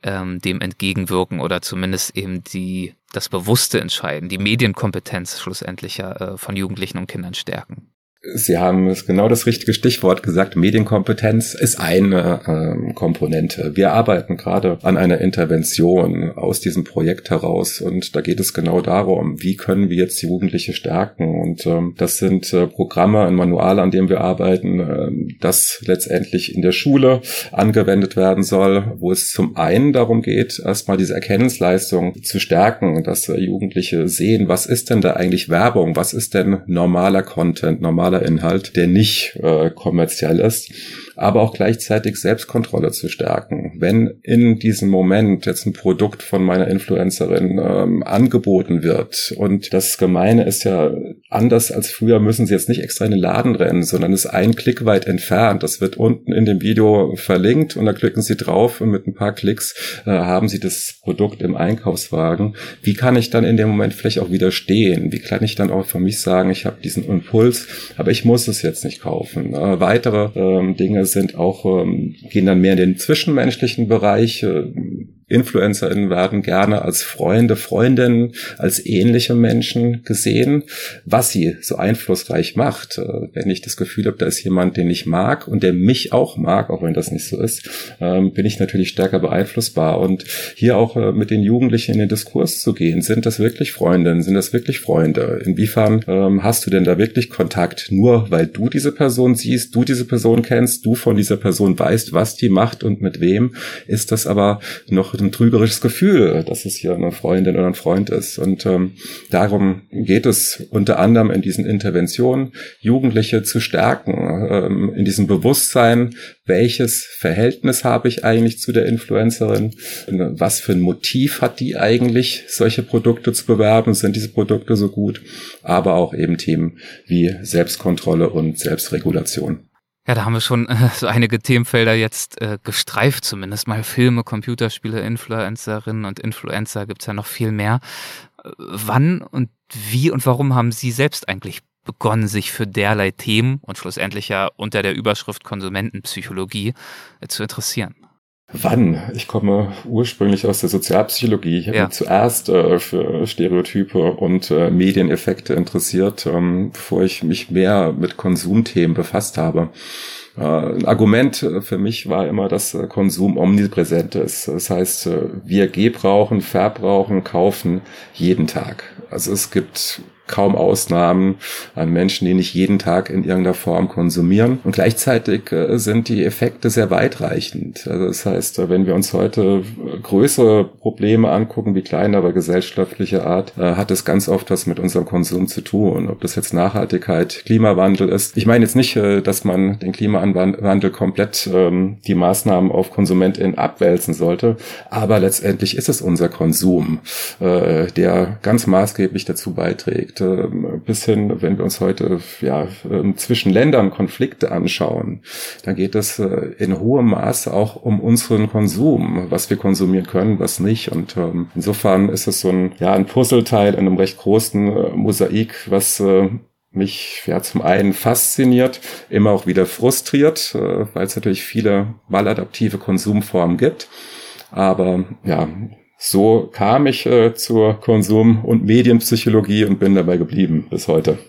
ähm, dem entgegenwirken oder zumindest eben die das bewusste Entscheiden, die Medienkompetenz schlussendlich ja, äh, von Jugendlichen und Kindern stärken? Sie haben es genau das richtige Stichwort gesagt. Medienkompetenz ist eine ähm, Komponente. Wir arbeiten gerade an einer Intervention aus diesem Projekt heraus und da geht es genau darum, wie können wir jetzt Jugendliche stärken. Und ähm, das sind äh, Programme, ein Manual, an dem wir arbeiten, äh, das letztendlich in der Schule angewendet werden soll, wo es zum einen darum geht, erstmal diese Erkennungsleistung zu stärken, dass äh, Jugendliche sehen, was ist denn da eigentlich Werbung, was ist denn normaler Content, normaler digitaler Inhalt, der nicht äh, kommerziell ist aber auch gleichzeitig Selbstkontrolle zu stärken. Wenn in diesem Moment jetzt ein Produkt von meiner Influencerin ähm, angeboten wird und das Gemeine ist ja anders als früher, müssen sie jetzt nicht extra in den Laden rennen, sondern ist ein Klick weit entfernt. Das wird unten in dem Video verlinkt und da klicken sie drauf und mit ein paar Klicks äh, haben sie das Produkt im Einkaufswagen. Wie kann ich dann in dem Moment vielleicht auch widerstehen? Wie kann ich dann auch für mich sagen, ich habe diesen Impuls, aber ich muss es jetzt nicht kaufen? Äh, weitere ähm, Dinge sind auch, ähm, gehen dann mehr in den zwischenmenschlichen Bereich. Äh, InfluencerInnen werden gerne als Freunde, Freundinnen, als ähnliche Menschen gesehen, was sie so einflussreich macht. Äh, wenn ich das Gefühl habe, da ist jemand, den ich mag und der mich auch mag, auch wenn das nicht so ist, ähm, bin ich natürlich stärker beeinflussbar. Und hier auch äh, mit den Jugendlichen in den Diskurs zu gehen, sind das wirklich Freundinnen, sind das wirklich Freunde? Inwiefern ähm, hast du denn da wirklich Kontakt? Nur weil du diese Person siehst, du diese Person kennst, du von dieser Person weißt, was die macht und mit wem, ist das aber noch ein trügerisches Gefühl, dass es hier eine Freundin oder ein Freund ist. Und ähm, darum geht es unter anderem in diesen Interventionen, Jugendliche zu stärken, ähm, in diesem Bewusstsein, welches Verhältnis habe ich eigentlich zu der Influencerin, was für ein Motiv hat die eigentlich, solche Produkte zu bewerben, sind diese Produkte so gut, aber auch eben Themen wie Selbstkontrolle und Selbstregulation. Ja, da haben wir schon äh, so einige Themenfelder jetzt äh, gestreift, zumindest mal Filme, Computerspiele, Influencerinnen und Influencer gibt's ja noch viel mehr. Äh, wann und wie und warum haben Sie selbst eigentlich begonnen, sich für derlei Themen und schlussendlich ja unter der Überschrift Konsumentenpsychologie äh, zu interessieren? Wann? Ich komme ursprünglich aus der Sozialpsychologie. Ich habe ja. mich zuerst äh, für Stereotype und äh, Medieneffekte interessiert, ähm, bevor ich mich mehr mit Konsumthemen befasst habe. Äh, ein Argument für mich war immer, dass äh, Konsum omnipräsent ist. Das heißt, äh, wir gebrauchen, verbrauchen, kaufen jeden Tag. Also es gibt kaum Ausnahmen an Menschen, die nicht jeden Tag in irgendeiner Form konsumieren. Und gleichzeitig äh, sind die Effekte sehr weitreichend. Also das heißt, äh, wenn wir uns heute äh, größere Probleme angucken, wie kleine, aber gesellschaftliche Art, hat es ganz oft was mit unserem Konsum zu tun. Ob das jetzt Nachhaltigkeit, Klimawandel ist. Ich meine jetzt nicht, dass man den Klimawandel komplett ähm, die Maßnahmen auf KonsumentInnen abwälzen sollte, aber letztendlich ist es unser Konsum, der ganz maßgeblich dazu beiträgt, ähm, bis hin, wenn wir uns heute ja ähm, zwischen Ländern Konflikte anschauen, dann geht es äh, in hohem Maße auch um unseren Konsum, was wir konsumieren können, was nicht. Und ähm, insofern ist es so ein ja ein Puzzleteil in einem recht großen äh, Mosaik, was äh, mich ja zum einen fasziniert, immer auch wieder frustriert, weil es natürlich viele maladaptive Konsumformen gibt. Aber ja, so kam ich äh, zur Konsum- und Medienpsychologie und bin dabei geblieben bis heute.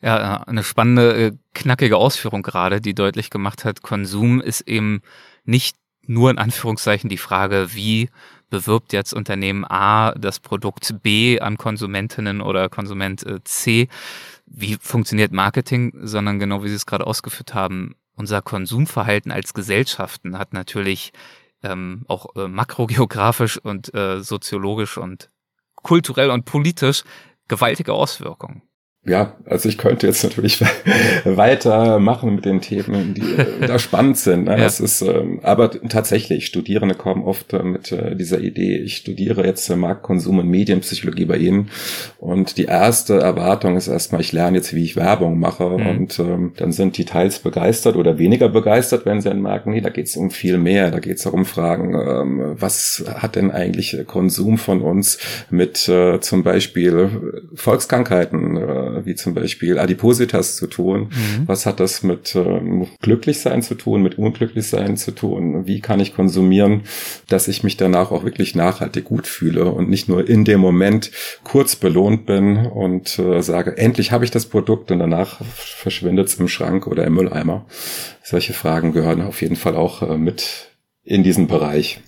Ja, eine spannende, äh, knackige Ausführung gerade, die deutlich gemacht hat, Konsum ist eben nicht nur in Anführungszeichen die Frage, wie bewirbt jetzt Unternehmen A das Produkt B an Konsumentinnen oder Konsument äh, C, wie funktioniert Marketing, sondern genau wie Sie es gerade ausgeführt haben, unser Konsumverhalten als Gesellschaften hat natürlich ähm, auch äh, makrogeografisch und äh, soziologisch und kulturell und politisch gewaltige Auswirkungen ja, also ich könnte jetzt natürlich weitermachen mit den Themen, die äh, da spannend sind. Ne? Ja. Das ist, ähm, aber tatsächlich, Studierende kommen oft äh, mit äh, dieser Idee, ich studiere jetzt äh, Marktkonsum und Medienpsychologie bei Ihnen. Und die erste Erwartung ist erstmal, ich lerne jetzt, wie ich Werbung mache. Mhm. Und ähm, dann sind die teils begeistert oder weniger begeistert, wenn sie dann merken, nee, da geht es um viel mehr. Da geht es um Fragen, ähm, was hat denn eigentlich Konsum von uns mit äh, zum Beispiel Volkskrankheiten? Äh, wie zum Beispiel Adipositas zu tun? Mhm. Was hat das mit ähm, Glücklichsein zu tun, mit Unglücklichsein zu tun? Wie kann ich konsumieren, dass ich mich danach auch wirklich nachhaltig gut fühle und nicht nur in dem Moment kurz belohnt bin und äh, sage, endlich habe ich das Produkt und danach verschwindet es im Schrank oder im Mülleimer. Solche Fragen gehören auf jeden Fall auch äh, mit in diesen Bereich.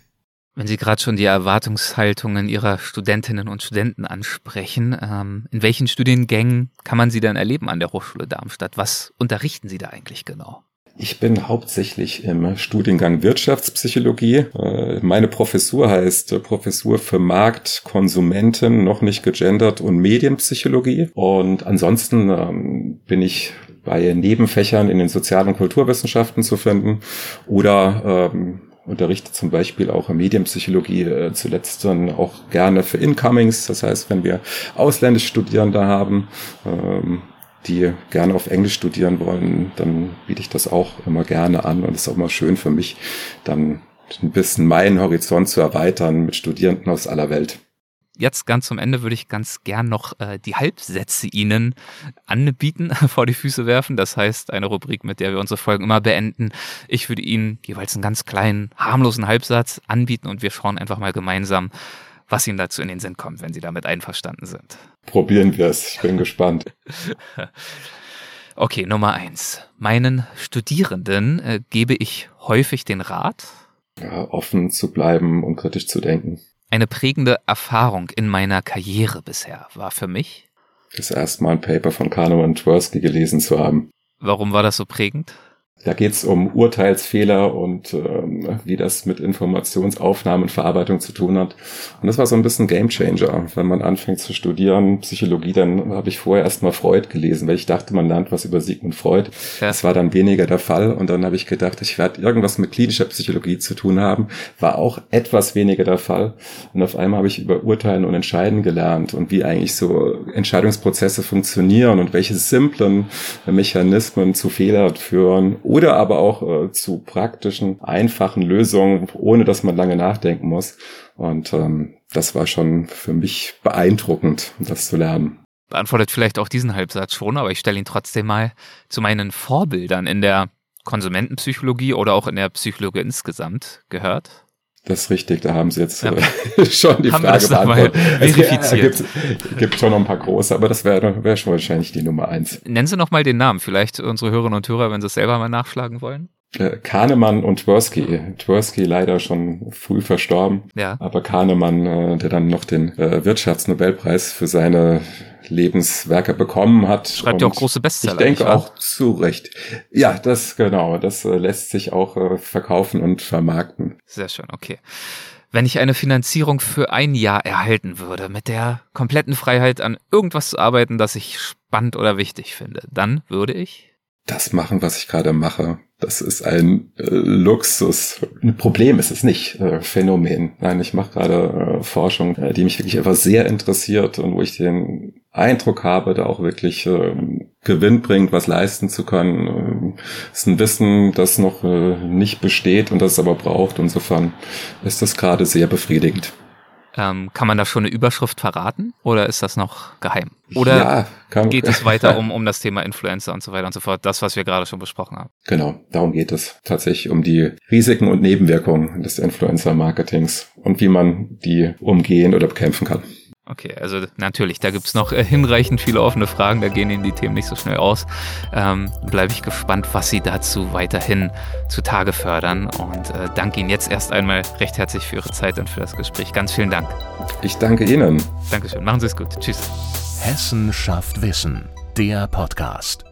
Wenn Sie gerade schon die Erwartungshaltungen Ihrer Studentinnen und Studenten ansprechen, ähm, in welchen Studiengängen kann man Sie dann erleben an der Hochschule Darmstadt? Was unterrichten Sie da eigentlich genau? Ich bin hauptsächlich im Studiengang Wirtschaftspsychologie. Äh, meine Professur heißt Professur für Markt, Konsumenten, noch nicht gegendert und Medienpsychologie. Und ansonsten ähm, bin ich bei Nebenfächern in den Sozial- und Kulturwissenschaften zu finden oder ähm, unterrichte zum Beispiel auch Medienpsychologie äh, zuletzt dann auch gerne für Incomings. Das heißt, wenn wir ausländische Studierende haben, ähm, die gerne auf Englisch studieren wollen, dann biete ich das auch immer gerne an und ist auch immer schön für mich, dann ein bisschen meinen Horizont zu erweitern mit Studierenden aus aller Welt jetzt ganz zum Ende würde ich ganz gern noch äh, die Halbsätze Ihnen anbieten, vor die Füße werfen. Das heißt, eine Rubrik, mit der wir unsere Folgen immer beenden. Ich würde Ihnen jeweils einen ganz kleinen, harmlosen Halbsatz anbieten und wir schauen einfach mal gemeinsam, was Ihnen dazu in den Sinn kommt, wenn Sie damit einverstanden sind. Probieren wir es. Ich bin gespannt. Okay, Nummer eins. Meinen Studierenden äh, gebe ich häufig den Rat, ja, offen zu bleiben und kritisch zu denken. Eine prägende Erfahrung in meiner Karriere bisher war für mich, das erste Mal ein Paper von Kahneman und Tversky gelesen zu haben. Warum war das so prägend? Da geht es um Urteilsfehler und ähm, wie das mit Informationsaufnahme und Verarbeitung zu tun hat. Und das war so ein bisschen Gamechanger. Wenn man anfängt zu studieren, Psychologie, dann habe ich vorher erstmal Freud gelesen, weil ich dachte, man lernt was über Sigmund Freud. Ja. Das war dann weniger der Fall. Und dann habe ich gedacht, ich werde irgendwas mit klinischer Psychologie zu tun haben. War auch etwas weniger der Fall. Und auf einmal habe ich über Urteilen und Entscheiden gelernt und wie eigentlich so Entscheidungsprozesse funktionieren und welche simplen Mechanismen zu Fehlern führen oder aber auch äh, zu praktischen, einfachen Lösungen, ohne dass man lange nachdenken muss. Und ähm, das war schon für mich beeindruckend, das zu lernen. Beantwortet vielleicht auch diesen Halbsatz schon, aber ich stelle ihn trotzdem mal zu meinen Vorbildern in der Konsumentenpsychologie oder auch in der Psychologie insgesamt gehört. Das ist richtig, da haben Sie jetzt ja. Äh, schon die haben Frage beantwortet. Es gibt, gibt, schon noch ein paar große, aber das wäre wär schon wahrscheinlich die Nummer eins. Nennen Sie noch mal den Namen, vielleicht unsere Hörerinnen und Hörer, wenn Sie es selber mal nachschlagen wollen. Äh, Kahnemann und Tversky. Tversky leider schon früh verstorben. Ja. Aber Kahnemann, äh, der dann noch den Wirtschaftsnobelpreis für seine Lebenswerke bekommen hat. Schreibt ja auch große Bestseller. Ich denke auch zu Recht. Ja, das genau, das äh, lässt sich auch äh, verkaufen und vermarkten. Sehr schön, okay. Wenn ich eine Finanzierung für ein Jahr erhalten würde, mit der kompletten Freiheit an irgendwas zu arbeiten, das ich spannend oder wichtig finde, dann würde ich das machen, was ich gerade mache. Das ist ein äh, Luxus. Ein Problem ist es nicht, äh, Phänomen. Nein, ich mache gerade äh, Forschung, äh, die mich wirklich einfach sehr interessiert und wo ich den Eindruck habe, da auch wirklich äh, Gewinn bringt, was leisten zu können. Es ist ein Wissen, das noch äh, nicht besteht und das es aber braucht. Insofern ist das gerade sehr befriedigend. Ähm, kann man da schon eine Überschrift verraten oder ist das noch geheim? Oder ja, kann, geht es weiter um, um das Thema Influencer und so weiter und so fort, das, was wir gerade schon besprochen haben? Genau, darum geht es tatsächlich um die Risiken und Nebenwirkungen des Influencer-Marketings und wie man die umgehen oder bekämpfen kann. Okay, also natürlich, da gibt's noch äh, hinreichend viele offene Fragen, da gehen Ihnen die Themen nicht so schnell aus. Ähm, Bleibe ich gespannt, was Sie dazu weiterhin zutage fördern und äh, danke Ihnen jetzt erst einmal recht herzlich für Ihre Zeit und für das Gespräch. Ganz vielen Dank. Ich danke Ihnen. Dankeschön, machen Sie es gut. Tschüss. Hessen schafft Wissen, der Podcast.